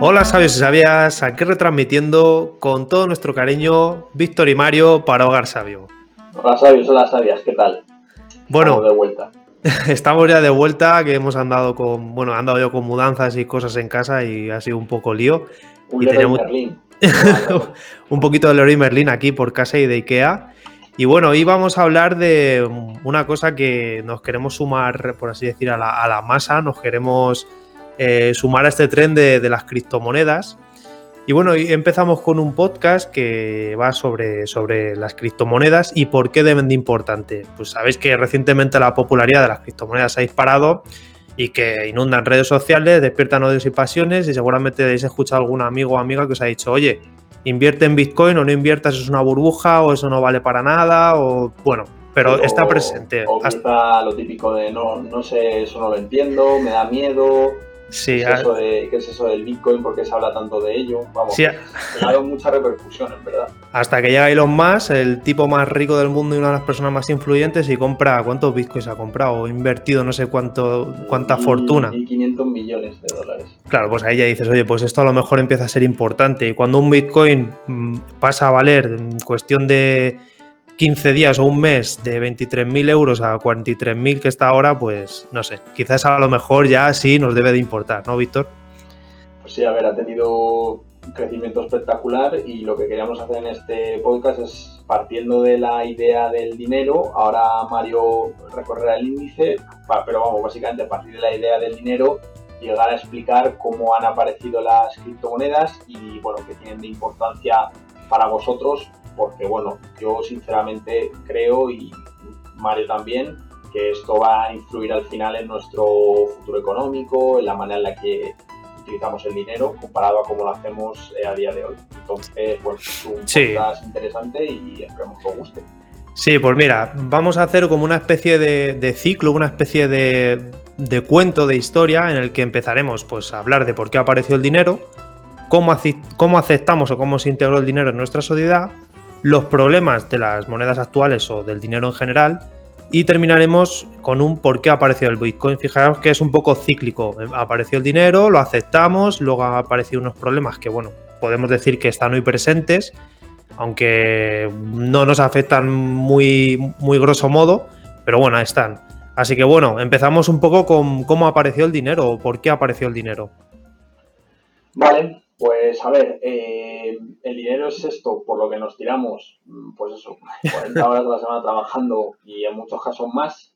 Hola sabios y sabias, aquí retransmitiendo con todo nuestro cariño Víctor y Mario para Hogar Sabio. Hola sabios, hola sabias, ¿qué tal? Bueno, Estamos de vuelta. estamos ya de vuelta, que hemos andado con, bueno, he andado yo con mudanzas y cosas en casa y ha sido un poco lío. Un Y tenemos- un poquito de Leroy Merlin aquí por casa y de Ikea. Y bueno, hoy vamos a hablar de una cosa que nos queremos sumar, por así decir, a la, a la masa, nos queremos eh, sumar a este tren de, de las criptomonedas. Y bueno, empezamos con un podcast que va sobre, sobre las criptomonedas y por qué deben de importante. Pues sabéis que recientemente la popularidad de las criptomonedas ha disparado y que inundan redes sociales, despiertan odios y pasiones y seguramente habéis escuchado a algún amigo o amiga que os ha dicho, oye, invierte en Bitcoin o no inviertas, es una burbuja o eso no vale para nada o bueno, pero está presente. O Hasta- lo típico de no, no sé, eso no lo entiendo, me da miedo. Sí, ¿Qué, es eso de, qué es eso del Bitcoin? ¿Por qué se habla tanto de ello? Vamos, sí, ha dado mucha repercusión, en verdad. hasta que llega Elon Musk, el tipo más rico del mundo y una de las personas más influyentes y compra, ¿cuántos Bitcoins ha comprado? O invertido no sé cuánto, cuánta Y- fortuna. Y 500 millones de dólares. Claro, pues ahí ya dices, oye, pues esto a lo mejor empieza a ser importante. Y cuando un Bitcoin mm, pasa a valer en cuestión de 15 días o un mes de 23.000 euros a 43.000 que está ahora, pues no sé, quizás a lo mejor ya sí nos debe de importar, ¿no, Víctor? Pues sí, a ver, ha tenido un crecimiento espectacular y lo que queríamos hacer en este podcast es partiendo de la idea del dinero, ahora Mario recorrerá el índice, pero vamos, básicamente a partir de la idea del dinero llegar a explicar cómo han aparecido las criptomonedas y bueno, que tienen de importancia para vosotros, porque bueno, yo sinceramente creo y Mario también que esto va a influir al final en nuestro futuro económico, en la manera en la que utilizamos el dinero comparado a cómo lo hacemos eh, a día de hoy. Entonces, bueno, es un Sí. podcast interesante y esperemos que os guste. Sí, pues mira, vamos a hacer como una especie de, de ciclo, una especie de, de cuento, de historia, en el que empezaremos pues, a hablar de por qué apareció el dinero, cómo, cómo aceptamos o cómo se integró el dinero en nuestra sociedad, los problemas de las monedas actuales o del dinero en general, y terminaremos con un por qué apareció el Bitcoin. Fijaos que es un poco cíclico. Apareció el dinero, lo aceptamos, luego han aparecido unos problemas que, bueno, podemos decir que están hoy presentes, aunque no nos afectan muy, muy grosso modo, pero bueno, están. Así que bueno, empezamos un poco con cómo apareció el dinero o por qué apareció el dinero. Vale, pues a ver, eh, el dinero es esto por lo que nos tiramos, mm, pues eso, 40 horas a la semana trabajando y en muchos casos más,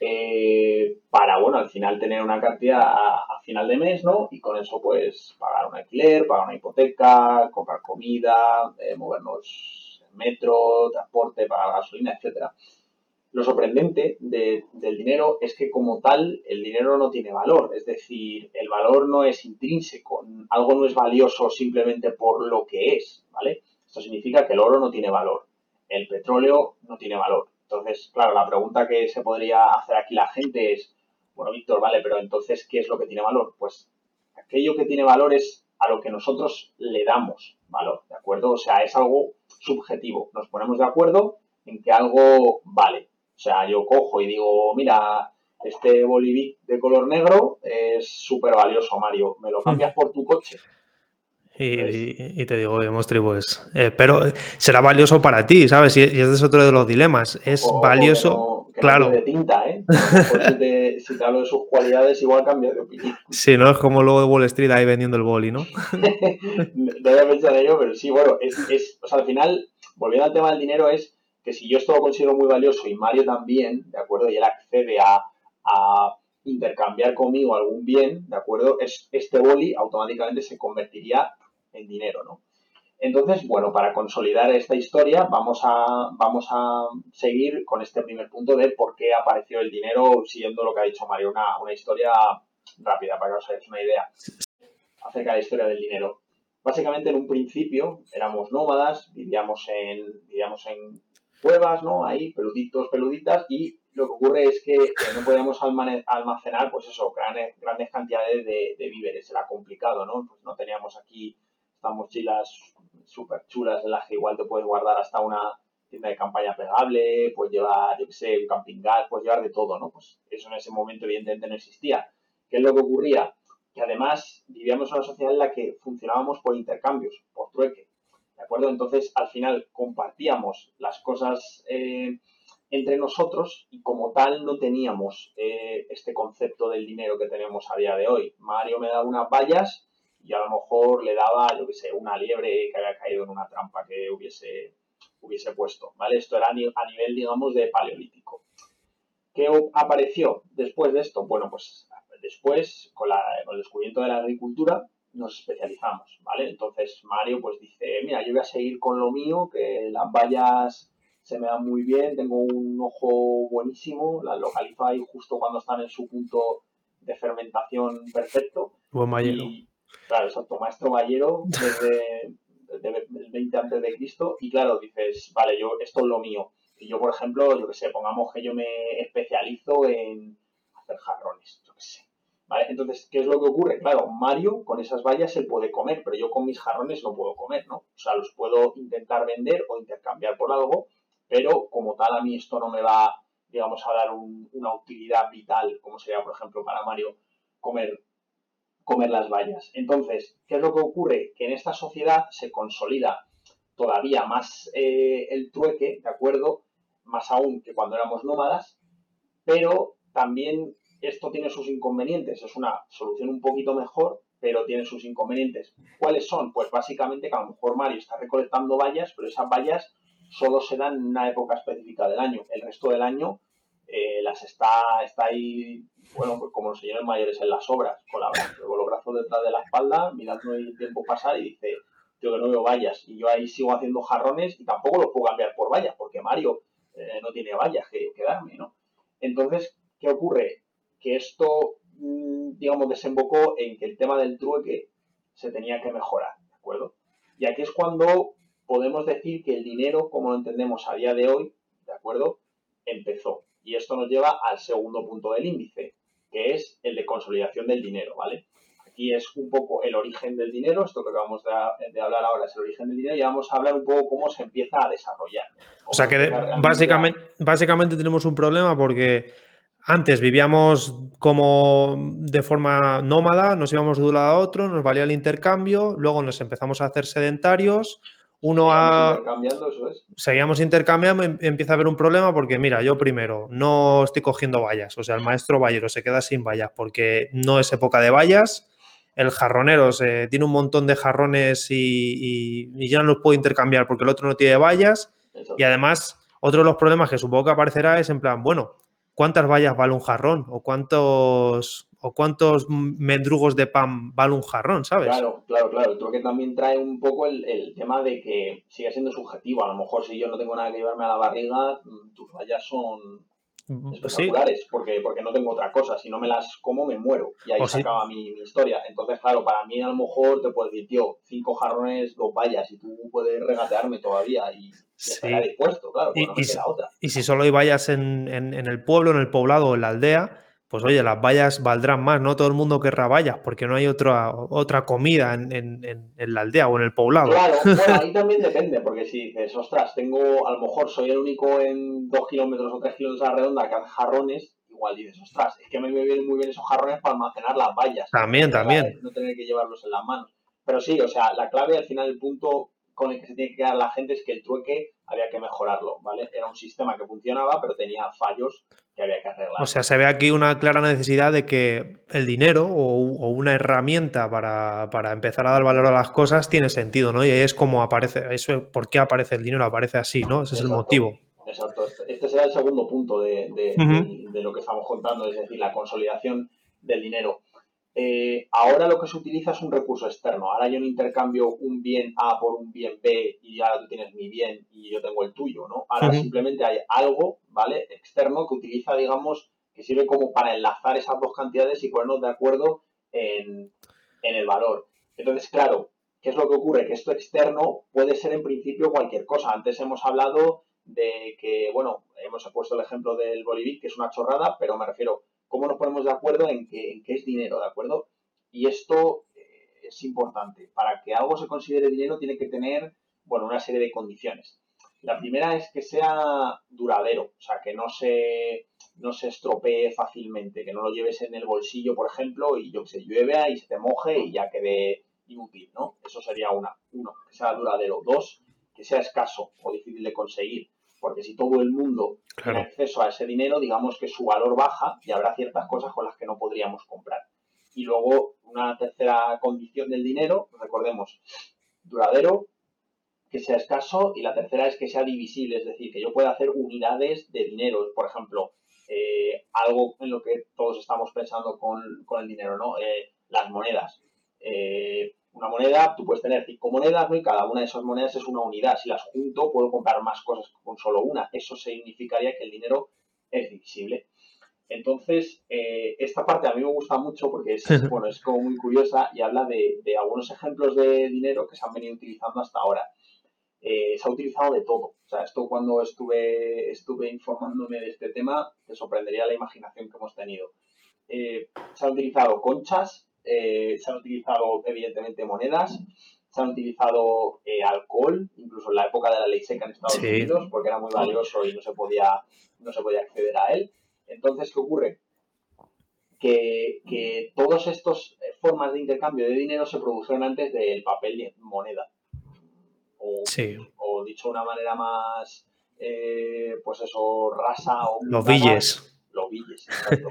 eh, para, bueno, al final tener una cantidad a, final de mes, ¿no? Y con eso, pues, pagar un alquiler, pagar una hipoteca, comprar comida, eh, movernos en metro, transporte, pagar gasolina, etcétera. Lo sorprendente de- del dinero es que como tal el dinero no tiene valor, es decir, el valor no es intrínseco, algo no es valioso simplemente por lo que es, ¿vale? Esto significa que el oro no tiene valor, el petróleo no tiene valor. Entonces, claro, la pregunta que se podría hacer aquí la gente es, bueno, Víctor, vale, pero entonces, ¿qué es lo que tiene valor? Pues aquello que tiene valor es a lo que nosotros le damos valor, ¿de acuerdo? O sea, es algo subjetivo. Nos ponemos de acuerdo en que algo vale. O sea, yo cojo y digo, mira, este bolivic de color negro es súper valioso, Mario. ¿Me lo cambias por tu coche? Y, y- y te digo, Mostri, pues, eh, pero eh, será valioso para ti, ¿sabes? Y, y este es otro de los dilemas. Es O- o valioso, que no- que no claro. tiene tinta, ¿eh? Si, te, si te hablo de sus cualidades, igual cambia de opinión. Sí, ¿no? Es como luego de Wall Street ahí vendiendo el boli, ¿no? no voy a pensar en ello, pero sí, bueno, es, es, o sea, al final, volviendo al tema del dinero, es que si yo esto lo considero muy valioso y Mario también, ¿de acuerdo? Y él accede a, a intercambiar conmigo algún bien, ¿de acuerdo? Es, este boli automáticamente se convertiría en dinero, ¿no? Entonces, bueno, para consolidar esta historia, vamos a, vamos a seguir con este primer punto de por qué apareció el dinero, siguiendo lo que ha dicho Mario, una, una historia rápida para que os hagáis una idea acerca de la historia del dinero. Básicamente, en un principio éramos nómadas, vivíamos en, vivíamos en cuevas, ¿no? Ahí, peluditos, peluditas, y lo que ocurre es que no podíamos almacenar, pues eso, grandes, grandes cantidades de, víveres, era complicado, ¿no? Pues no teníamos aquí estas mochilas súper chulas en las que igual te puedes guardar hasta una tienda de campaña plegable, puedes llevar, yo qué sé, un camping gas, puedes llevar de todo, ¿no? Pues eso en ese momento evidentemente no existía. ¿Qué es lo que ocurría? que además vivíamos en una sociedad en la que funcionábamos por intercambios, por trueque. Entonces, al final compartíamos las cosas eh, entre nosotros y como tal no teníamos eh, este concepto del dinero que tenemos a día de hoy. Mario me daba unas vallas y a lo mejor le daba, yo qué sé, una liebre que había caído en una trampa que hubiese, hubiese puesto, ¿vale? Esto era a nivel, digamos, de paleolítico. ¿Qué apareció después de esto? Bueno, pues después, con el descubrimiento de la agricultura, nos especializamos, ¿vale? Entonces Mario pues dice, mira, yo voy a seguir con lo mío, que las vallas se me dan muy bien, tengo un ojo buenísimo, las localizo ahí justo cuando están en su punto de fermentación perfecto. Buen ballero. claro, exacto, maestro ballero desde, el 20 antes de Cristo y claro, dices, vale, yo esto es lo mío. Y yo, por ejemplo, yo que sé, pongamos que yo me especializo en hacer jarrones, yo que sé. Entonces, ¿qué es lo que ocurre? Claro, Mario con esas vallas se puede comer, pero yo con mis jarrones no puedo comer, ¿no? O sea, los puedo intentar vender o intercambiar por algo, pero como tal a mí esto no me va, digamos, a dar una utilidad vital, como sería, por ejemplo, para Mario comer, comer las vallas. Entonces, ¿qué es lo que ocurre? Que en esta sociedad se consolida todavía más eh, el trueque, ¿de acuerdo? Más aún que cuando éramos nómadas, pero también esto tiene sus inconvenientes. Es una solución un poquito mejor, pero tiene sus inconvenientes. ¿Cuáles son? Pues básicamente que a lo mejor Mario está recolectando vallas, pero esas vallas solo se dan en una época específica del año. El resto del año eh, las está, está ahí, bueno, pues como los señores mayores en las obras, con, los brazos detrás de la espalda, mirando el tiempo pasar y dice, tío, que no veo vallas. Y yo ahí sigo haciendo jarrones y tampoco los puedo cambiar por vallas, porque Mario eh, no tiene vallas que, que darme, ¿no? Entonces, ¿qué ocurre? Que esto, mm, digamos, desembocó en que el tema del trueque se tenía que mejorar, ¿de acuerdo? Y aquí es cuando podemos decir que el dinero, como lo entendemos a día de hoy, ¿de acuerdo? Empezó. Y esto nos lleva al segundo punto del índice, que es el de consolidación del dinero, ¿vale? Aquí es un poco el origen del dinero, esto que acabamos de, hablar ahora es el origen del dinero, y vamos a hablar un poco cómo se empieza a desarrollar. O sea que básicamente, básicamente tenemos un problema porque antes vivíamos como de forma nómada, nos íbamos de un lado a otro, nos valía el intercambio, luego nos empezamos a hacer sedentarios, uno ha... Seguíamos intercambiando, em, empieza a haber un problema porque, mira, yo primero no estoy cogiendo vallas, o sea, el maestro vallero se queda sin vallas porque no es época de vallas, el jarronero se, tiene un montón de jarrones y, ya no los puedo intercambiar porque el otro no tiene vallas, y además, otro de los problemas que supongo que aparecerá es en plan, bueno, ¿cuántas vallas vale un jarrón? ¿O cuántos o cuántos mendrugos de pan vale un jarrón, ¿sabes? Claro, claro, claro. Creo que también trae un poco el, tema de que sigue siendo subjetivo. A lo mejor si yo no tengo nada que llevarme a la barriga, mm, tus vallas son espectaculares, porque, porque no tengo otra cosa. Si no me las como, me muero. Y ahí se acaba mi, historia. Entonces, claro, para mí a lo mejor te puedo decir, tío, cinco jarrones, dos vallas, y tú puedes regatearme todavía y, estar dispuesto, claro, y, otra. y si solo hay vallas en, en, en el pueblo, en el poblado o en la aldea, pues oye, las vallas valdrán más, no todo el mundo querrá vallas, porque no hay otra, otra comida en, la aldea o en el poblado. Claro, bueno, ahí también depende, porque si dices, ostras, tengo, a lo mejor soy el único en dos kilómetros o tres kilómetros a la redonda que hace jarrones, igual dices, ostras, es que me vienen muy bien esos jarrones para almacenar las vallas. También, también. No tener que llevarlos en las manos. Pero sí, o sea, la clave al final, el punto con el que se tiene que quedar la gente es que el trueque había que mejorarlo, ¿vale? Era un sistema que funcionaba, pero tenía fallos que había que arreglar. O sea, se ve aquí una clara necesidad de que el dinero o, una herramienta para, empezar a dar valor a las cosas tiene sentido, ¿no? Y es como aparece, eso, ¿por qué aparece el dinero? Aparece así, ¿no? Ese es el motivo. Exacto. Este, este será el segundo punto de, de lo que estamos contando, es decir, la consolidación del dinero. Eh, ahora lo que se utiliza es un recurso externo. Ahora yo no intercambio un bien A por un bien B y ahora tú tienes mi bien y yo tengo el tuyo, ¿no? Ahora simplemente hay algo, ¿vale? Externo que utiliza, digamos, que sirve como para enlazar esas dos cantidades y ponernos de acuerdo en, en el valor. Entonces, claro, ¿qué es lo que ocurre? Que esto externo puede ser en principio cualquier cosa. Antes hemos hablado de que, bueno, hemos puesto el ejemplo del Bolivic, que es una chorrada, pero me refiero cómo nos ponemos de acuerdo en qué, es dinero, ¿de acuerdo? Y esto eh, es importante. Para que algo se considere dinero tiene que tener, bueno, una serie de condiciones. La primera es que sea duradero, o sea, que no se, no se estropee fácilmente, que no lo lleves en el bolsillo, por ejemplo, y yo que sé, llueve y se te moje y ya quede inútil, ¿no? Eso sería una. Uno, que sea duradero. Dos, que sea escaso o difícil de conseguir. Porque si todo el mundo tiene acceso a ese dinero, digamos que su valor baja y habrá ciertas cosas con las que no podríamos comprar. Y luego, una tercera condición del dinero, recordemos, duradero, que sea escaso, y la tercera es que sea divisible, es decir, que yo pueda hacer unidades de dinero. Por ejemplo, eh, algo en lo que todos estamos pensando con, el dinero, ¿no? Eh, las monedas. Eh, una moneda, tú puedes tener cinco monedas, ¿no? Y cada una de esas monedas es una unidad. Si las junto, puedo comprar más cosas con solo una. Eso significaría que el dinero es divisible. Entonces, eh, esta parte a mí me gusta mucho porque es, bueno, es como muy curiosa y habla de, algunos ejemplos de dinero que se han venido utilizando hasta ahora. Eh, se ha utilizado de todo. O sea, esto cuando estuve, estuve informándome de este tema, te sorprendería la imaginación que hemos tenido. se han utilizado conchas, eh, se han utilizado evidentemente monedas, se han utilizado eh, alcohol, incluso en la época de la ley seca en Estados Unidos, porque era muy valioso y no se podía, no se podía acceder a él. Entonces, ¿qué ocurre? Que, que todas estas formas de intercambio de dinero se produjeron antes del papel de moneda. O, o dicho de una manera más, eh, pues eso, rasa o... Los billes. Los billes.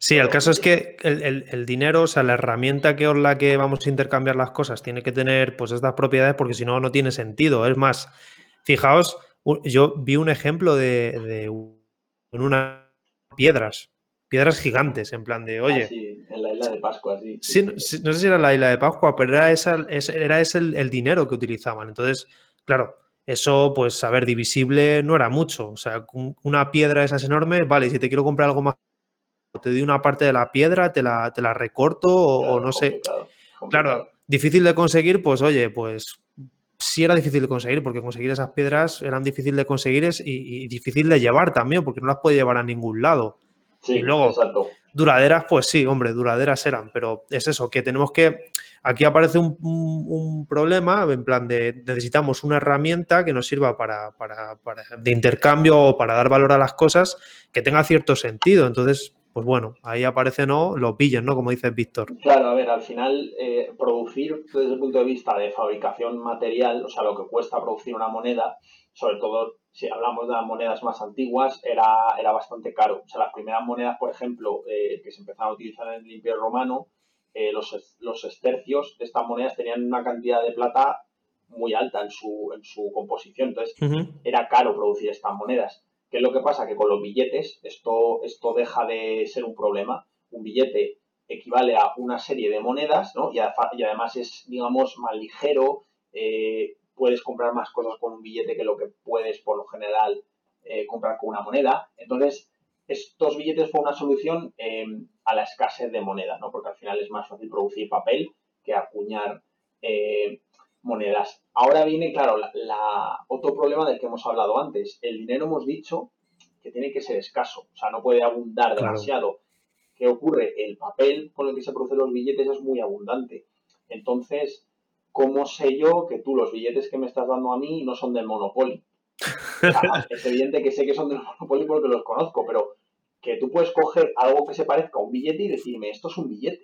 Sí, el caso es que el, dinero, o sea, la herramienta que con la que vamos a intercambiar las cosas tiene que tener pues estas propiedades porque si no, no tiene sentido. Es más, fijaos, yo vi un ejemplo de, de unas piedras, piedras gigantes, en plan de, oye... Ah, sí, en la isla de Pascua, sí. sí, no sé si era la isla de Pascua, pero era, esa, era ese el, dinero que utilizaban. Entonces, claro, eso, pues, a ver, divisible no era mucho. O sea, una piedra esa es enorme, vale, si te quiero comprar algo más te doy una parte de la piedra, te la, te la recorto o, no sé. Claro, difícil de conseguir, pues oye, pues sí era difícil de conseguir, porque conseguir esas piedras eran difícil de conseguir y, difícil de llevar también, porque no las puede llevar a ningún lado. Sí, y luego, exacto. duraderas, pues sí, hombre, duraderas eran, pero es eso, que tenemos que. Aquí aparece un, problema, en plan de necesitamos una herramienta que nos sirva para, para, para, de intercambio o para dar valor a las cosas que tenga cierto sentido. Entonces, pues bueno, ahí aparecen ¿no? los billes, ¿no? Como dices Víctor. Claro, a ver, al final eh, producir desde el punto de vista de fabricación material, o sea, lo que cuesta producir una moneda, sobre todo si hablamos de las monedas más antiguas, era, era bastante caro. O sea, las primeras monedas, por ejemplo, eh, que se empezaron a utilizar en el Imperio Romano, eh, los, los estercios de estas monedas tenían una cantidad de plata muy alta en su, en su composición. Entonces, era caro producir estas monedas. ¿Qué es lo que pasa? Que con los billetes esto, esto deja de ser un problema. Un billete equivale a una serie de monedas, ¿no? Y, además es, digamos, más ligero, eh, puedes comprar más cosas con un billete que lo que puedes, por lo general, eh, comprar con una moneda. Entonces, estos billetes fue una solución em, a la escasez de moneda, ¿no? Porque al final es más fácil producir papel que acuñar eh, monedas. Ahora viene, claro, la, otro problema del que hemos hablado antes. El dinero hemos dicho que tiene que ser escaso, o sea, no puede abundar demasiado. ¿Qué ocurre? El papel con el que se producen los billetes es muy abundante. Entonces, ¿cómo sé yo que tú los billetes que me estás dando a mí no son del Monopoly? es evidente que sé que son del Monopoly porque los conozco, pero que tú puedes coger algo que se parezca a un billete y decirme, esto es un billete.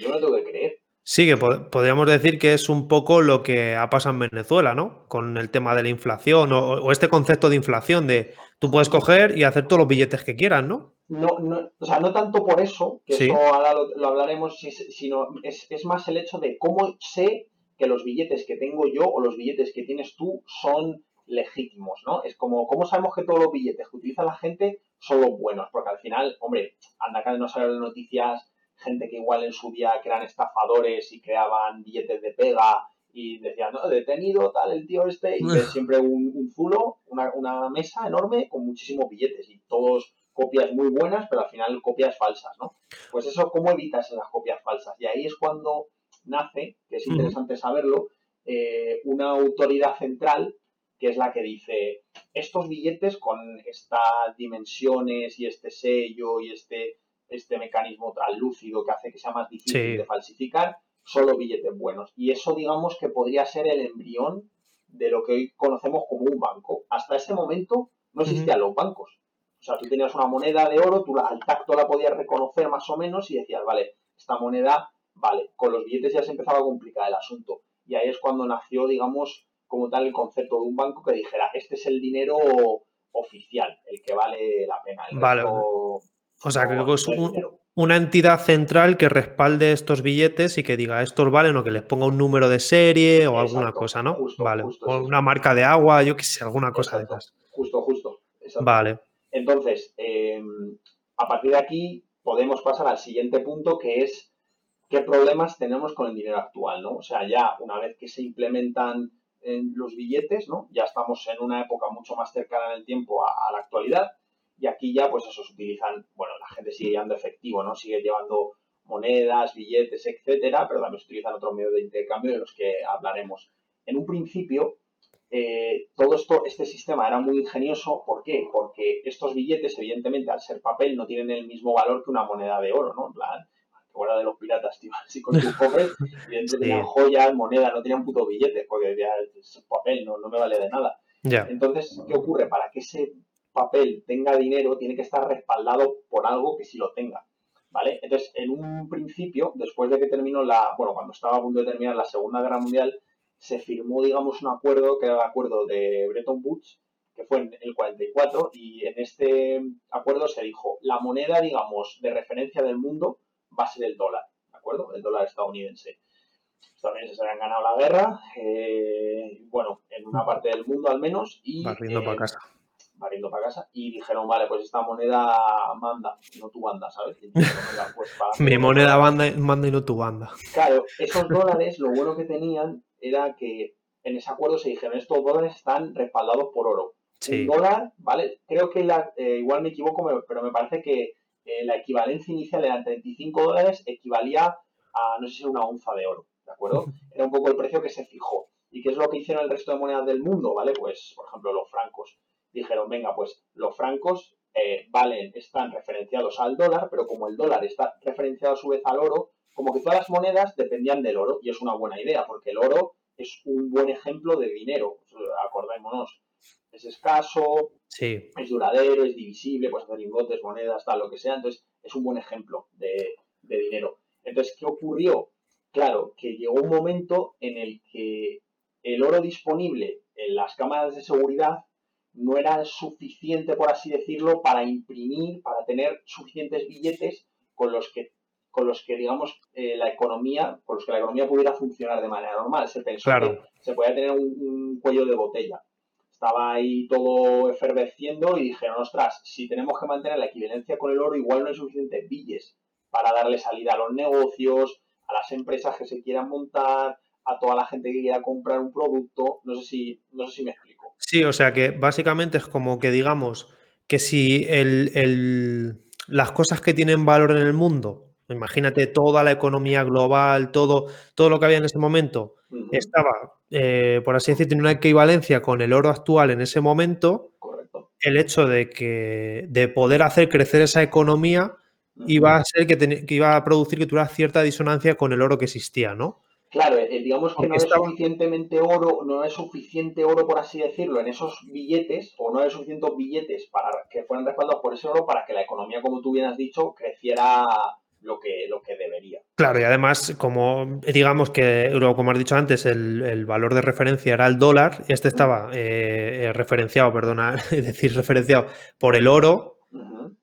Yo no tengo que creer. Sí, que podríamos decir que es un poco lo que ha pasado en Venezuela, ¿no? Con el tema de la inflación o, este concepto de inflación de tú puedes coger y hacer todos los billetes que quieras, ¿no? No, no o sea, no tanto por eso, que eso ahora lo, hablaremos, sino es, es, más el hecho de cómo sé que los billetes que tengo yo o los billetes que tienes tú son legítimos, ¿no? Es como, ¿cómo sabemos que todos los billetes que utiliza la gente son los buenos? Porque al final, hombre, anda acá no salen noticias gente que igual en su día que eran estafadores y creaban billetes de pega y decían, no, detenido, tal, el tío este, y siempre un, zulo, una, mesa enorme con muchísimos billetes y todos copias muy buenas, pero al final copias falsas, ¿no? Pues eso, ¿cómo evitas esas copias falsas? Y ahí es cuando nace, que es interesante saberlo, eh, una autoridad central que es la que dice, estos billetes con estas dimensiones y este sello y este este mecanismo translúcido que hace que sea más difícil de falsificar, solo billetes buenos. Y eso digamos que podría ser el embrión de lo que hoy conocemos como un banco. Hasta ese momento no existían los bancos. O sea, tú tenías una moneda de oro, tú al tacto la podías reconocer más o menos y decías, vale, esta moneda, vale, con los billetes ya se empezaba a complicar el asunto. Y ahí es cuando nació, digamos, como tal el concepto de un banco que dijera, este es el dinero oficial, el que vale la pena. vale. o sea, que es una entidad central que respalde estos billetes y que diga estos valen o que les ponga un número de serie o alguna cosa, ¿no? vale. o una marca de agua, yo qué sé, alguna cosa de esas. Justo, justo. Vale. Entonces, em, a partir de aquí podemos pasar al siguiente punto que es qué problemas tenemos con el dinero actual, ¿no? O sea, ya una vez que se implementan en los billetes, ¿no? Ya estamos en una época mucho más cercana en el tiempo a, la actualidad y aquí ya pues eso se utilizan, bueno, la gente sigue llevando efectivo, ¿no? Sigue llevando monedas, billetes, etcétera, pero también se utilizan otros medios de intercambio de los que hablaremos. En un principio, eh, todo esto, este sistema era muy ingenioso. ¿Por qué? Porque estos billetes, evidentemente, al ser papel, no tienen el mismo valor que una moneda de oro, ¿no? En plan, fuera de los piratas, tío, así con tus cofres, evidentemente tenían joyas, monedas, no tenían puto billete, porque ya es papel, no, no me vale de nada. Entonces, ¿qué ocurre? Para que ese papel tenga dinero, tiene que estar respaldado por algo que sí lo tenga. ¿Vale? Entonces, en un principio, después de que terminó la, bueno, cuando estaba a punto de terminar la Segunda Guerra Mundial, se firmó, digamos, un acuerdo, que era el acuerdo de Bretton Woods, que fue en el 44, y en este acuerdo se dijo, la moneda, digamos, de referencia del mundo va a ser el dólar, ¿de acuerdo? El dólar estadounidense. Los estadounidenses habían ganado la guerra, eh, bueno, en una parte del mundo al menos, y... Barriendo para casa. Barriendo para casa, y dijeron, vale, pues esta moneda manda, no tu banda, ¿sabes? Pues, Mi moneda manda, manda y no tu banda. Claro, esos dólares, lo bueno que tenían era que en ese acuerdo se dijeron, estos dólares están respaldados por oro. Sí. Un dólar, ¿vale? Creo que la, eh, igual me equivoco, pero me parece que eh, la equivalencia inicial era 35 dólares, equivalía a, no sé si una onza de oro, ¿de acuerdo? Era un poco el precio que se fijó. ¿Y qué es lo que hicieron el resto de monedas del mundo, ¿vale? Pues, por ejemplo, los francos. Dijeron, venga, pues los francos eh, valen, están referenciados al dólar, pero como el dólar está referenciado a su vez al oro, como que todas las monedas dependían del oro, y es una buena idea, porque el oro es un buen ejemplo de dinero. Acordémonos, es escaso, es duradero, es divisible, puedes hacer lingotes, monedas, tal, lo que sea. Entonces, es un buen ejemplo de, dinero. Entonces, ¿qué ocurrió? Claro, que llegó un momento en el que el oro disponible en las cámaras de seguridad no era suficiente, por así decirlo, para imprimir, para tener suficientes billetes con los que con los que, digamos, eh, la economía, con los que la economía pudiera funcionar de manera normal. Se pensó que se podía tener un, cuello de botella. Estaba ahí todo efervesciendo y dijeron, ostras, si tenemos que mantener la equivalencia con el oro, igual no hay suficientes billes para darle salida a los negocios, a las empresas que se quieran montar, a toda la gente que quiera comprar un producto. No sé si, no sé si me explico. Sí, o sea que básicamente es como que digamos que si el, las cosas que tienen valor en el mundo Imagínate toda la economía global, todo, todo lo que había en ese momento estaba, eh, por así decir, tiene una equivalencia con el oro actual en ese momento. El hecho de que de poder hacer crecer esa economía iba a ser que, iba a producir que tuviera cierta disonancia con el oro que existía, ¿no? Claro, eh, digamos que no es suficientemente oro, no es suficiente oro, por así decirlo, en esos billetes, o no hay suficientes billetes para que fueran respaldados por ese oro para que la economía, como tú bien has dicho, creciera lo que, lo que debería. Claro, y además, como digamos que, como has dicho antes, el, valor de referencia era el dólar, este estaba eh, eh, referenciado, perdona, decir, referenciado por el oro,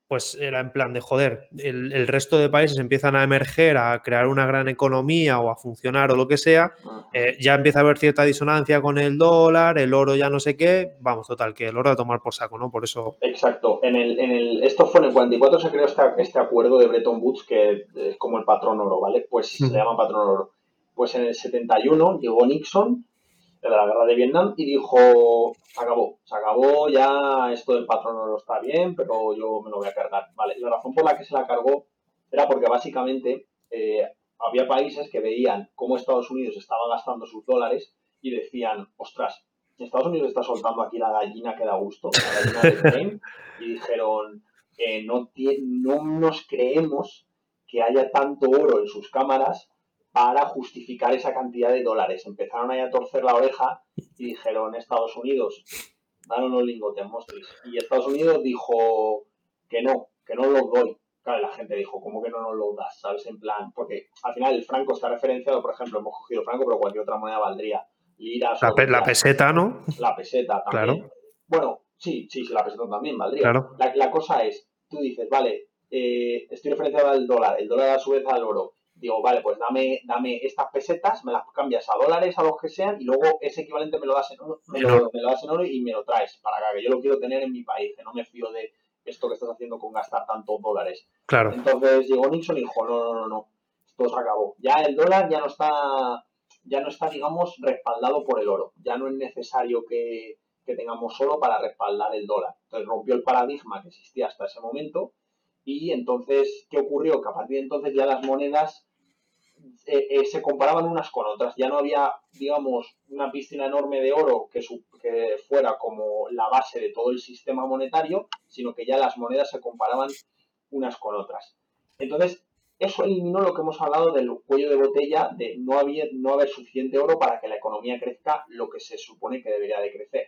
pues era en plan de joder, el, resto de países empiezan a emerger, a crear una gran economía o a funcionar o lo que sea, eh, ya empieza a haber cierta disonancia con el dólar, el oro ya no sé qué, vamos, total, que el oro a tomar por saco, ¿no? Por eso... Exacto, en el, en el, esto fue en el 44 se creó este, acuerdo de Bretton Woods que es como el patrón oro, ¿vale? Pues se llama patrón oro. Pues en el 71 llegó Nixon de la guerra de Vietnam y dijo, se acabó, se acabó, ya esto del patrón no está bien, pero yo me lo voy a cargar. Vale, la razón por la que se la cargó era porque básicamente eh, había países que veían cómo Estados Unidos estaba gastando sus dólares y decían, ostras, Estados Unidos está soltando aquí la gallina que da gusto, la gallina de y dijeron, eh, no, no nos creemos que haya tanto oro en sus cámaras para justificar esa cantidad de dólares. Empezaron ahí a torcer la oreja y dijeron Estados Unidos, danos los lingotes, mostris. Y Estados Unidos dijo que no, que no los doy. Claro, la gente dijo, ¿cómo que no nos los das? ¿Sabes? En plan, porque al final el franco está referenciado, por ejemplo, hemos cogido franco, pero cualquier otra moneda valdría liras. La, la peseta, ¿no? La peseta también. Claro. Bueno, sí, sí, sí, la peseta también valdría. Claro. La, la cosa es, tú dices, vale, eh, estoy referenciado al dólar, el dólar a su vez al oro. Digo, vale, pues dame, dame estas pesetas, me las cambias a dólares, a los que sean, y luego ese equivalente me lo das en oro, me lo, das en oro y me lo traes para acá, que yo lo quiero tener en mi país, que no me fío de esto que estás haciendo con gastar tantos dólares. Claro. Entonces llegó Nixon y dijo, no, no, no, no, esto se acabó. Ya el dólar ya no está, ya no está, digamos, respaldado por el oro. Ya no es necesario que, que tengamos oro para respaldar el dólar. Entonces rompió el paradigma que existía hasta ese momento y entonces, ¿qué ocurrió? Que a partir de entonces ya las monedas eh, eh, se comparaban unas con otras. Ya no había, digamos, una piscina enorme de oro que, fuera como la base de todo el sistema monetario, sino que ya las monedas se comparaban unas con otras. Entonces, eso eliminó lo que hemos hablado del cuello de botella de no, había, no haber suficiente oro para que la economía crezca lo que se supone que debería de crecer.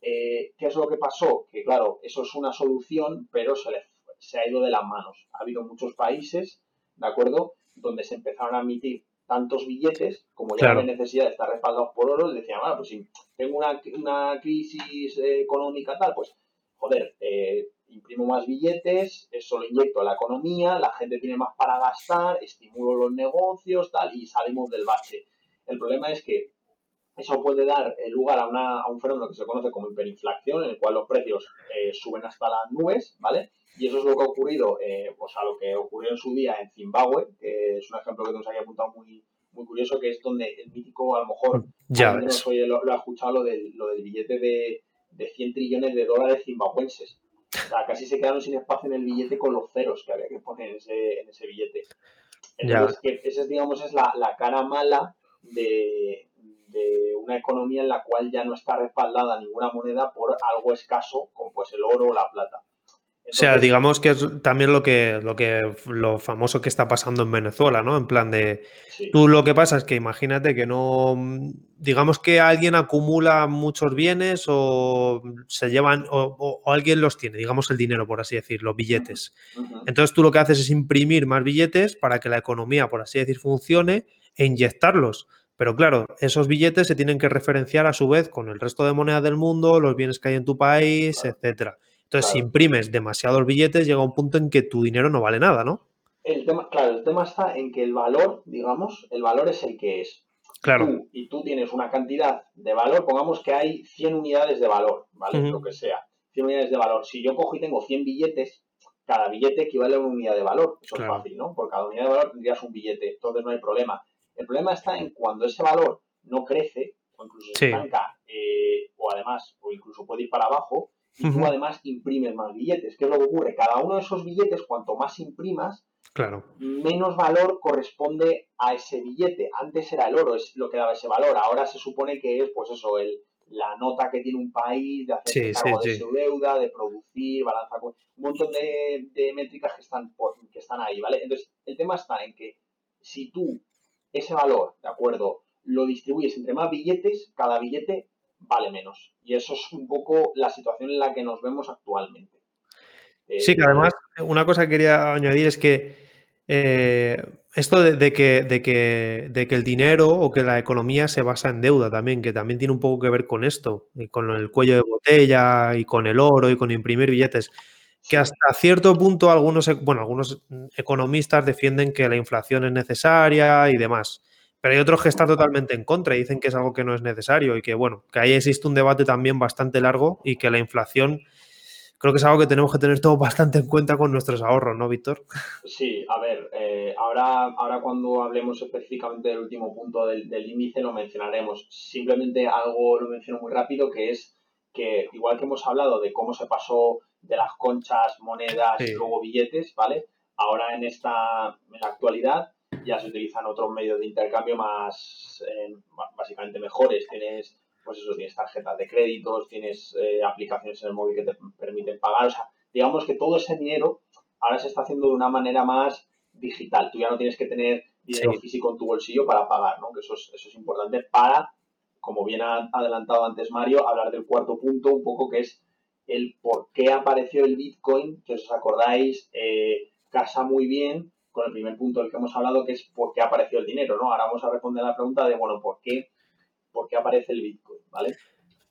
Eh, ¿Qué es lo que pasó? Que claro, eso es una solución, pero se le se ha ido de las manos. Ha habido muchos países, ¿de acuerdo?, donde se empezaron a emitir tantos billetes, como ya no hay necesidad de estar respaldados por oro, decían, bueno, pues si tengo una, una crisis económica tal, pues, joder, eh, imprimo más billetes, eso lo inyecto a la economía, la gente tiene más para gastar, estimulo los negocios, tal, y salimos del bache. El problema es que eso puede dar lugar a, una, a un fenómeno que se conoce como hiperinflación, en el cual los precios eh, suben hasta las nubes, ¿vale? Y eso es lo que ha ocurrido, eh, pues a lo que ocurrió en su día en Zimbabue, que es un ejemplo que nos había apuntado muy, muy curioso, que es donde el mítico, a lo mejor, ya lo, ha escuchado lo del, lo del billete de, de 100 trillones de dólares zimbabuenses. O sea, casi se quedaron sin espacio en el billete con los ceros que había que poner en ese, en ese billete. Entonces, que esa es, digamos, es la, la cara mala de, de, una economía en la cual ya no está respaldada ninguna moneda por algo escaso, como pues el oro o la plata o sea, digamos que es también lo que, lo que lo famoso que está pasando en Venezuela, ¿no? En plan de. Tú lo que pasa es que imagínate que no. Digamos que alguien acumula muchos bienes o se llevan. O, alguien los tiene, digamos el dinero, por así decir, los billetes. Entonces tú lo que haces es imprimir más billetes para que la economía, por así decir, funcione e inyectarlos. Pero claro, esos billetes se tienen que referenciar a su vez con el resto de monedas del mundo, los bienes que hay en tu país, etcétera. Entonces, si imprimes demasiados billetes, llega un punto en que tu dinero no vale nada, ¿no? El tema, claro, el tema está en que el valor, digamos, el valor es el que es. Claro. y tú tienes una cantidad de valor, pongamos que hay 100 unidades de valor, ¿vale? Lo que sea. 100 unidades de valor. Si yo cojo y tengo 100 billetes, cada billete equivale a una unidad de valor. Eso es fácil, ¿no? Por cada unidad de valor tendrías un billete, entonces no hay problema. El problema está en cuando ese valor no crece, o incluso se estanca, eh, o además, o incluso puede ir para abajo, y tú además imprimes más billetes. ¿Qué es lo que ocurre? Cada uno de esos billetes, cuanto más imprimas, claro. menos valor corresponde a ese billete. Antes era el oro, es lo que daba ese valor. Ahora se supone que es, pues eso, el, la nota que tiene un país de hacer cargo de su deuda, de producir, balanza, un montón de, de métricas que están, que están ahí, ¿vale? Entonces, el tema está en que si tú ese valor, ¿de acuerdo? Lo distribuyes entre más billetes, cada billete vale menos. Y eso es un poco la situación en la que nos vemos actualmente. sí, que además, una cosa que quería añadir es que eh, esto de, que, de, que, de, que, el dinero o que la economía se basa en deuda también, que también tiene un poco que ver con esto, y con el cuello de botella y con el oro y con imprimir billetes, que hasta cierto punto algunos, bueno, algunos economistas defienden que la inflación es necesaria y demás. Pero hay otros que están totalmente en contra y dicen que es algo que no es necesario y que, bueno, que ahí existe un debate también bastante largo y que la inflación creo que es algo que tenemos que tener todo bastante en cuenta con nuestros ahorros, ¿no, Víctor? Sí, a ver, eh, ahora, ahora cuando hablemos específicamente del último punto del, índice lo mencionaremos. Simplemente algo lo menciono muy rápido, que es que igual que hemos hablado de cómo se pasó de las conchas, monedas y luego billetes, ¿vale? Ahora en esta, en la actualidad, ya se utilizan otros medios de intercambio más, eh, básicamente mejores. Tienes, pues eso, tienes tarjetas de créditos, tienes eh, aplicaciones en el móvil que te permiten pagar. O sea, digamos que todo ese dinero ahora se está haciendo de una manera más digital. Tú ya no tienes que tener dinero físico en tu bolsillo para pagar, ¿no? Que eso es, eso es importante para como bien ha adelantado antes Mario, hablar del cuarto punto, un poco que es el por qué apareció el Bitcoin, que os acordáis, eh, casa muy bien con el primer punto del que hemos hablado, que es por qué apareció el dinero, ¿no? Ahora vamos a responder a la pregunta de, bueno, ¿por qué, por qué aparece el Bitcoin, ¿vale?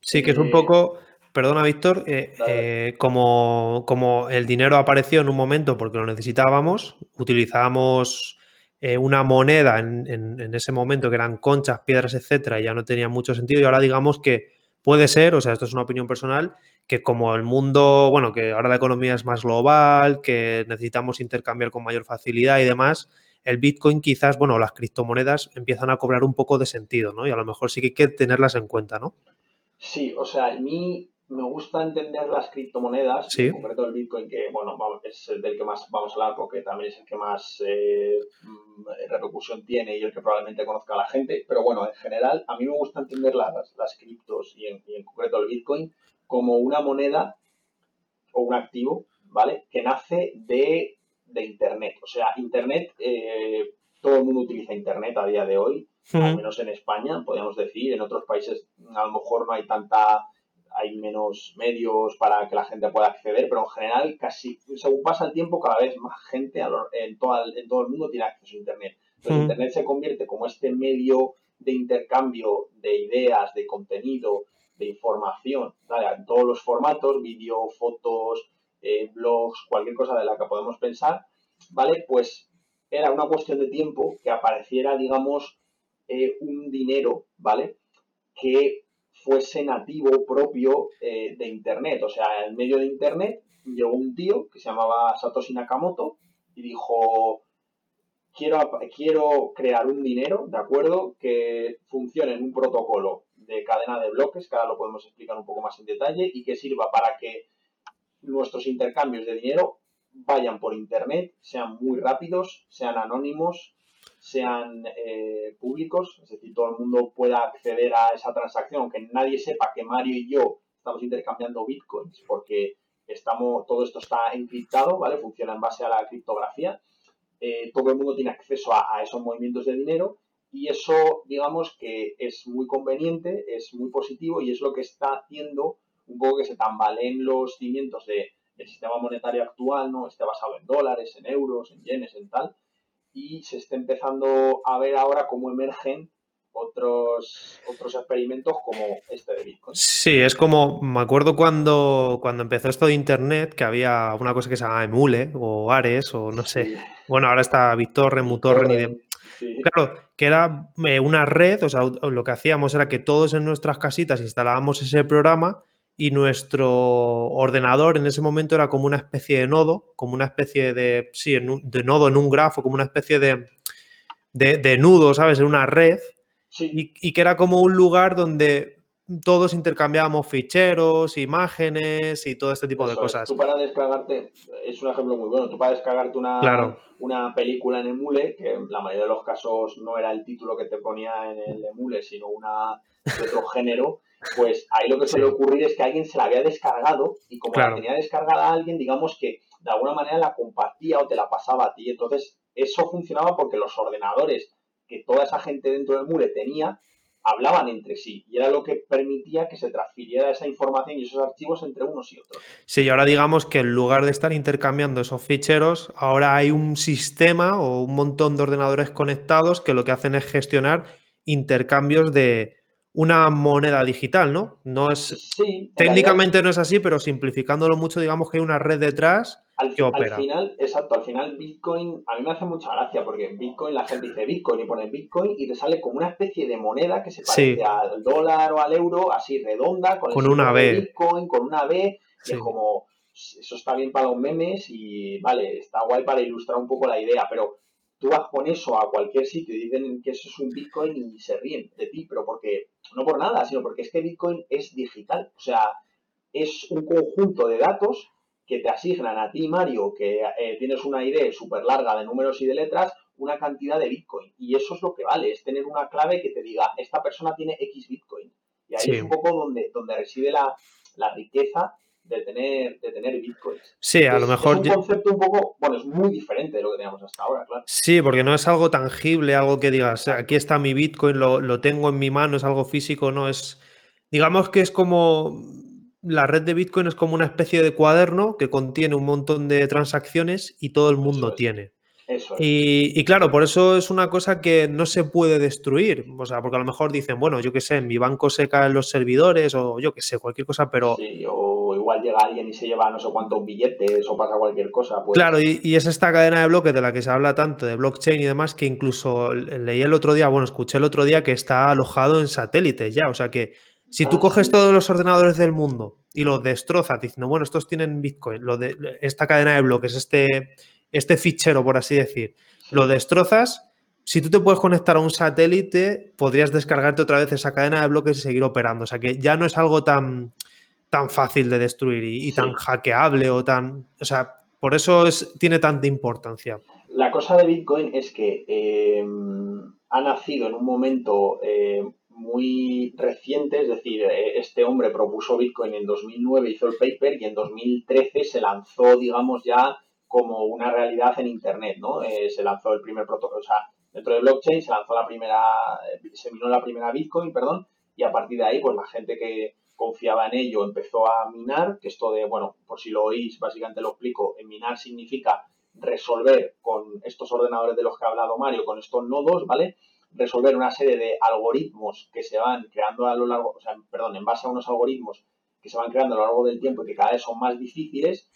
Sí, que es un eh, poco, perdona Víctor, eh, como, como el dinero apareció en un momento porque lo necesitábamos, utilizábamos una moneda en, en, ese momento que eran conchas, piedras, etcétera, y ya no tenía mucho sentido, y ahora digamos que puede ser, o sea, esto es una opinión personal, que como el mundo, bueno, que ahora la economía es más global, que necesitamos intercambiar con mayor facilidad y demás, el Bitcoin quizás, bueno, las criptomonedas empiezan a cobrar un poco de sentido, ¿no? Y a lo mejor sí que hay que tenerlas en cuenta, ¿no? Sí, o sea, a mí me gusta entender las criptomonedas, en concreto el Bitcoin, que bueno, es el del que más vamos a hablar porque también es el que más eh, mm, repercusión tiene y el que probablemente conozca a la gente, pero bueno, en general a mí me gusta entender las, las criptos y en, y en concreto el Bitcoin como una moneda o un activo, ¿vale? Que nace de, Internet. O sea, Internet, eh, todo el mundo utiliza Internet a día de hoy, al menos en España, podríamos decir. En otros países a lo mejor no hay tanta, hay menos medios para que la gente pueda acceder, pero en general, casi, según pasa el tiempo, cada vez más gente en, todo, en todo el mundo tiene acceso a Internet. Entonces, Internet se convierte como este medio de intercambio de ideas, de contenido, de información, en todos los formatos, vídeo, fotos, eh, blogs, cualquier cosa de la que podemos pensar, ¿vale? Pues era una cuestión de tiempo que apareciera, digamos, eh, un dinero, ¿vale? Que fuese nativo propio eh, de Internet. O sea, en medio de Internet llegó un tío que se llamaba Satoshi Nakamoto y dijo, quiero, quiero crear un dinero, ¿de acuerdo? Que funcione en un protocolo de cadena de bloques, que ahora lo podemos explicar un poco más en detalle, y que sirva para que nuestros intercambios de dinero vayan por Internet, sean muy rápidos, sean anónimos, sean eh, públicos, es decir, todo el mundo pueda acceder a esa transacción, aunque nadie sepa que Mario y yo estamos intercambiando bitcoins, porque estamos, todo esto está encriptado, ¿vale? Funciona en base a la criptografía. Eh, todo el mundo tiene acceso a, a esos movimientos de dinero y eso, digamos que es muy conveniente, es muy positivo y es lo que está haciendo un poco que se tambaleen los cimientos de, del sistema monetario actual, ¿no? Esté basado en dólares, en euros, en yenes, en tal, y se está empezando a ver ahora cómo emergen otros, otros experimentos como este de Bitcoin. Sí, es como, me acuerdo cuando, cuando empezó esto de Internet, que había una cosa que se llamaba Emule o Ares o no sé. Bueno, ahora está BitTorrent, MuTorrent y de... Claro, que era eh, una red, o sea, lo que hacíamos era que todos en nuestras casitas instalábamos ese programa y nuestro ordenador en ese momento era como una especie de nodo, como una especie de, sí, de nodo en un grafo, como una especie de, de, nudo, ¿sabes? En una red. Y, y, que era como un lugar donde todos intercambiábamos ficheros, imágenes y todo este tipo de cosas. Tú para descargarte, es un ejemplo muy bueno, tú para descargarte una, una película en Emule, que en la mayoría de los casos no era el título que te ponía en el Emule, sino una de otro género, pues ahí lo que suele ocurrir es que alguien se la había descargado y como la tenía descargada a alguien, digamos que de alguna manera la compartía o te la pasaba a ti. Entonces, eso funcionaba porque los ordenadores que toda esa gente dentro del Emule tenía hablaban entre sí y era lo que permitía que se transfiriera esa información y esos archivos entre unos y otros. Sí, y ahora digamos que en lugar de estar intercambiando esos ficheros, ahora hay un sistema o un montón de ordenadores conectados que lo que hacen es gestionar intercambios de una moneda digital, ¿no? No es técnicamente no es así, pero simplificándolo mucho, digamos que hay una red detrás al, final, exacto, al final Bitcoin, a mí me hace mucha gracia porque Bitcoin, la gente dice Bitcoin y pone Bitcoin y te sale como una especie de moneda que se parece al dólar o al euro, así redonda, con, con una B. Bitcoin, con una B, y es como, eso está bien para los memes y vale, está guay para ilustrar un poco la idea, pero tú vas con eso a cualquier sitio y dicen que eso es un Bitcoin y se ríen de ti, pero porque, no por nada, sino porque es que Bitcoin es digital, o sea, es un conjunto de datos que te asignan a ti, Mario, que eh, tienes una ID súper larga de números y de letras, una cantidad de Bitcoin. Y eso es lo que vale, es tener una clave que te diga, esta persona tiene X Bitcoin. Y ahí es un poco donde, donde reside la, riqueza de tener, de tener bitcoins. Sí, a lo mejor. Es un concepto un poco, bueno, es muy diferente de lo que teníamos hasta ahora, claro. Sí, porque no es algo tangible, algo que digas, aquí está mi bitcoin, lo, lo tengo en mi mano, es algo físico, no es. Digamos que es como. La red de Bitcoin es como una especie de cuaderno que contiene un montón de transacciones y todo el mundo tiene. Y, claro, por eso es una cosa que no se puede destruir. O sea, porque a lo mejor dicen, bueno, yo qué sé, en mi banco se caen los servidores o yo qué sé, cualquier cosa, pero. Sí, o igual llega alguien y se lleva no sé cuántos billetes o pasa cualquier cosa. Pues... Claro, y, es esta cadena de bloques de la que se habla tanto, de blockchain y demás, que incluso leí el otro día, bueno, escuché el otro día que está alojado en satélites ya. O sea que si tú coges todos los ordenadores del mundo y los destrozas diciendo, bueno, estos tienen Bitcoin, lo de, esta cadena de bloques, este este fichero, por así decir, lo destrozas, si tú te puedes conectar a un satélite, podrías descargarte otra vez esa cadena de bloques y seguir operando. O sea que ya no es algo tan, tan fácil de destruir y, tan hackeable o tan. O sea, por eso es, tiene tanta importancia. La cosa de Bitcoin es que em, ha nacido en un momento eh, muy reciente, es decir, eh, este hombre propuso Bitcoin en 2009, hizo el paper y en 2013 se lanzó, digamos, ya como una realidad en Internet, ¿no? Eh, se lanzó el primer protocolo, o sea, dentro de blockchain se lanzó la primera, eh, se minó la primera Bitcoin, perdón, y a partir de ahí, pues la gente que confiaba en ello empezó a minar, que esto de, bueno, por si lo oís, básicamente lo explico, en minar significa resolver con estos ordenadores de los que ha hablado Mario, con estos nodos, ¿vale? Resolver una serie de algoritmos que se van creando a lo largo, o sea, perdón, en base a unos algoritmos que se van creando a lo largo del tiempo y que cada vez son más difíciles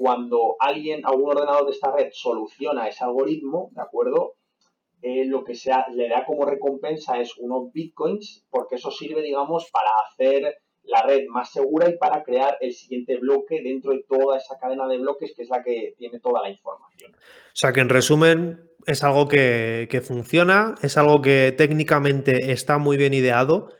cuando alguien, algún ordenador de esta red soluciona ese algoritmo, ¿de acuerdo? Eh, lo que sea, le da como recompensa es unos bitcoins, porque eso sirve, digamos, para hacer la red más segura y para crear el siguiente bloque dentro de toda esa cadena de bloques que es la que tiene toda la información. O sea que en resumen es algo que, funciona, es algo que técnicamente está muy bien ideado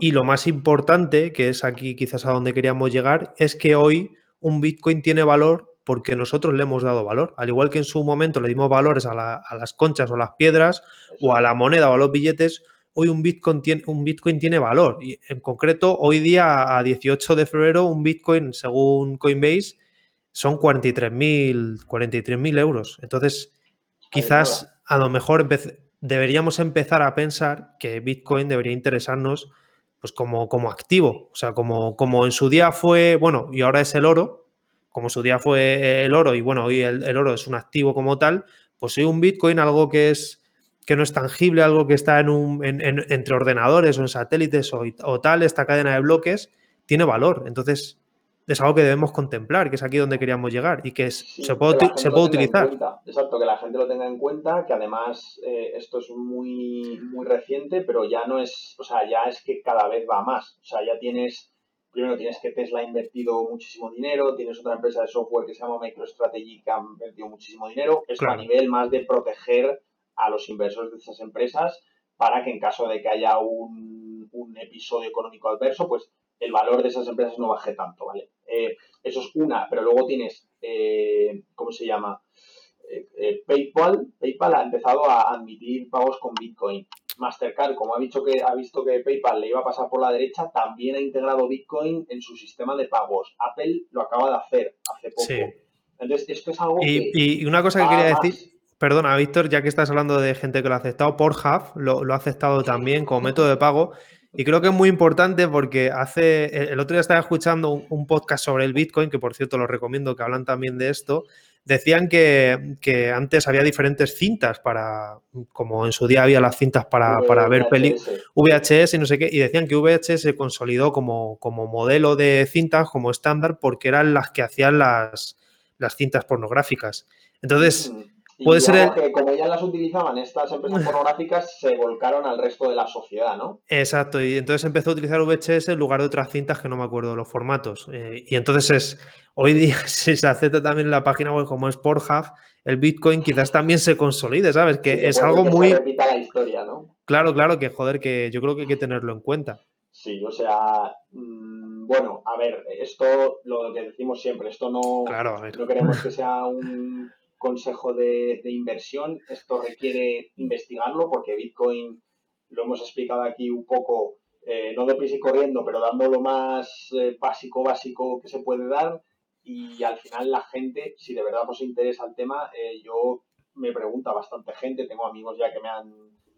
y lo más importante, que es aquí quizás a donde queríamos llegar, es que hoy un Bitcoin tiene valor porque nosotros le hemos dado valor. Al igual que en su momento le dimos valores a, las conchas o las piedras o a la moneda o a los billetes, hoy un Bitcoin, tiene, un Bitcoin tiene valor. Y en concreto, hoy día, a 18 de febrero, un Bitcoin, según Coinbase, son 43.000 43 euros. Entonces, quizás a lo mejor deberíamos empezar a pensar que Bitcoin debería interesarnos pues como, como activo, o sea, como, como en su día fue, bueno, y ahora es el oro, como su día fue el oro y bueno, hoy el, oro es un activo como tal, pues hoy un Bitcoin, algo que es que no es tangible, algo que está en un, entre ordenadores o en satélites o, o, tal, esta cadena de bloques, tiene valor. Entonces, es algo que debemos contemplar, que es aquí donde queríamos llegar y que se puede, se puede utilizar. Exacto, que la gente lo tenga en cuenta, que además eh, esto es muy, muy reciente, pero ya no es, o sea, ya es que cada vez va más. O sea, ya tienes, primero tienes que Tesla ha invertido muchísimo dinero, tienes otra empresa de software que se llama MicroStrategy que ha invertido muchísimo dinero. Esto a nivel más de proteger a los inversores de esas empresas para que en caso de que haya un, un episodio económico adverso, pues el valor de esas empresas no baje tanto, ¿vale? Eh, eso es una, pero luego tienes, eh, ¿cómo se llama? Eh, PayPal, PayPal ha empezado a admitir pagos con Bitcoin. Mastercard, como ha dicho que ha visto que PayPal le iba a pasar por la derecha, también ha integrado Bitcoin en su sistema de pagos. Apple lo acaba de hacer hace poco. Entonces, esto es algo y, que. Y una cosa que quería decir. Perdona, Víctor, ya que estás hablando de gente que lo ha aceptado, Pornhub lo, lo ha aceptado también como método de pago. Y creo que es muy importante porque hace. El otro día estaba escuchando un, podcast sobre el Bitcoin, que por cierto lo recomiendo, que hablan también de esto. Decían que, antes había diferentes cintas para. Como en su día había las cintas para, ver películas. VHS y no sé qué. Y decían que VHS se consolidó como, como modelo de cintas, como estándar, porque eran las que hacían las, las cintas pornográficas. Entonces. Mm. Puede ser que como ya las utilizaban estas empresas pornográficas, se volcaron al resto de la sociedad, ¿no? Exacto, y entonces empezó a utilizar VHS en lugar de otras cintas que no me acuerdo los formatos. Eh, y entonces es, hoy día, si se acepta también en la página web como es Pornhub, el Bitcoin quizás también se consolide, ¿sabes? Que es algo muy... la historia, ¿no? Claro, claro, que joder, que yo creo que hay que tenerlo en cuenta. Sí, o sea, mm, bueno, a ver, esto lo que decimos siempre, esto no, claro, no queremos que sea un consejo de, inversión. Esto requiere investigarlo porque Bitcoin, lo hemos explicado aquí un poco, eh, no deprisa y corriendo, pero dando lo más eh, básico, básico que se puede dar. Y al final la gente, si de verdad os interesa el tema, eh, yo me pregunta bastante gente, tengo amigos ya que me han,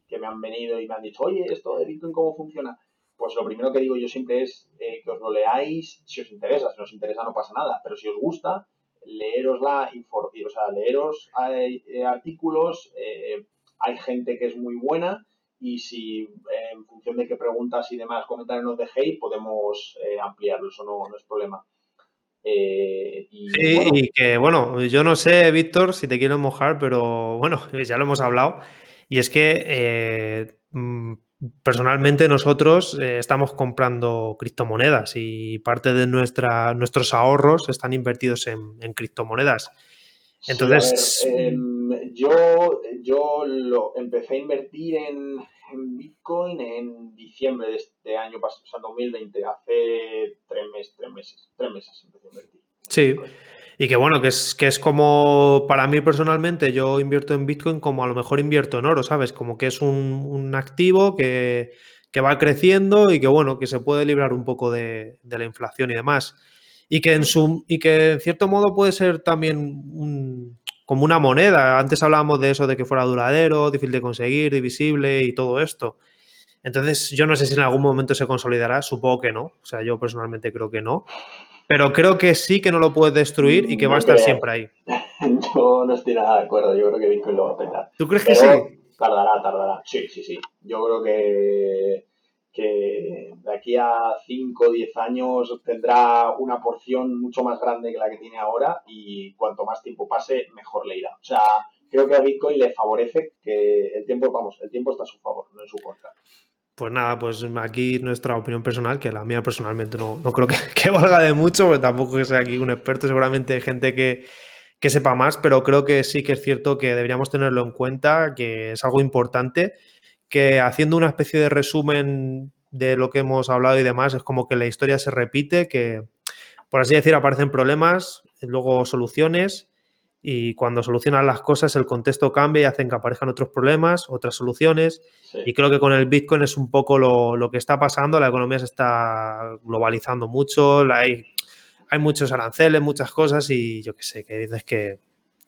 que me han venido y me han dicho, oye, esto de Bitcoin, ¿cómo funciona? Pues lo primero que digo yo siempre es que os lo leáis si os interesa, si no os interesa no pasa nada, pero si os gusta, leeros la o sea, leeros hay, artículos, hay gente que es muy buena y si en función de qué preguntas y demás comentarios nos dejéis, podemos eh, ampliarlo, eso no, es problema. Eh, y, sí, y que bueno, yo no sé, Víctor, si te quiero mojar, pero bueno, ya lo hemos hablado. Y es que eh, mm, personalmente nosotros estamos comprando criptomonedas y parte de nuestra, nuestros ahorros están invertidos en, criptomonedas. Entonces. Em, yo, yo lo empecé a invertir en, en Bitcoin en diciembre de este año pasado, o sea, 2020, hace tres meses, tres meses, tres meses empecé a invertir. Sí. Y que bueno, que es, que es como, para mí personalmente, yo invierto en Bitcoin como a lo mejor invierto en oro, ¿sabes? Como que es un, activo que, va creciendo y que bueno, que se puede librar un poco de, de, la inflación y demás. Y que en su, y que en cierto modo puede ser también un, como una moneda. Antes hablábamos de eso, de que fuera duradero, difícil de conseguir, divisible y todo esto. Entonces, yo no sé si en algún momento se consolidará, supongo que no. O sea, yo personalmente creo que no. Pero creo que sí que no lo puedes destruir y que va a estar siempre ahí. Yo no estoy nada de acuerdo, yo creo que Bitcoin lo va a petar. ¿Tú crees que sí? Tardará, tardará. Sí, sí, sí. Yo creo que que de aquí a 5 o 10 años tendrá una porción mucho más grande que la que tiene ahora y cuanto más tiempo pase, mejor le irá. O sea, creo que a Bitcoin le favorece que el tiempo, vamos, el tiempo está a su favor, no en su contra. Pues nada, pues aquí nuestra opinión personal, que la mía personalmente no, no creo que, valga de mucho, porque tampoco que sea aquí un experto, seguramente hay gente que, que sepa más, pero creo que sí que es cierto que deberíamos tenerlo en cuenta, que es algo importante que haciendo una especie de resumen de lo que hemos hablado y demás, es como que la historia se repite, que por así decir aparecen problemas, luego soluciones y cuando solucionan las cosas el contexto cambia y hacen que aparezcan otros problemas, otras soluciones. Y creo que con el Bitcoin es un poco lo, que está pasando, la economía se está globalizando mucho, hay, hay muchos aranceles, muchas cosas y yo qué sé, que dices que,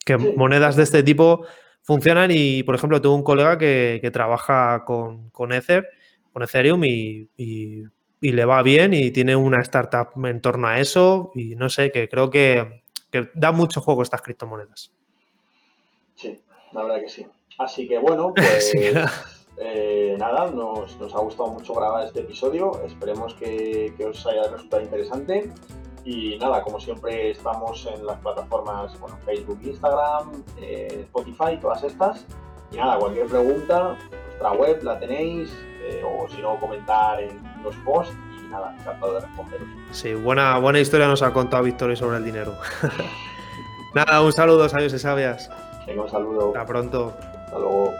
que monedas de este tipo funcionan y, por ejemplo, tengo un colega que, trabaja con, con, Ether, con Ethereum y, le va bien y tiene una startup en torno a eso y no sé, que creo que, da mucho juego estas criptomonedas. Sí, la verdad que sí. Así que bueno, pues eh, nada, nos, ha gustado mucho grabar este episodio. Esperemos que, que os haya resultado interesante. Y nada, como siempre estamos en las plataformas, bueno, Facebook, Instagram, eh, Spotify, todas estas. Y nada, cualquier pregunta, nuestra web la tenéis, eh, o si no, comentar en los posts y nada, encantado de responderos. Sí, buena, buena historia nos ha contado Victoria sobre el dinero. nada, un saludo, sabios y sabias. Venga, un saludo. Hasta pronto. Hasta luego.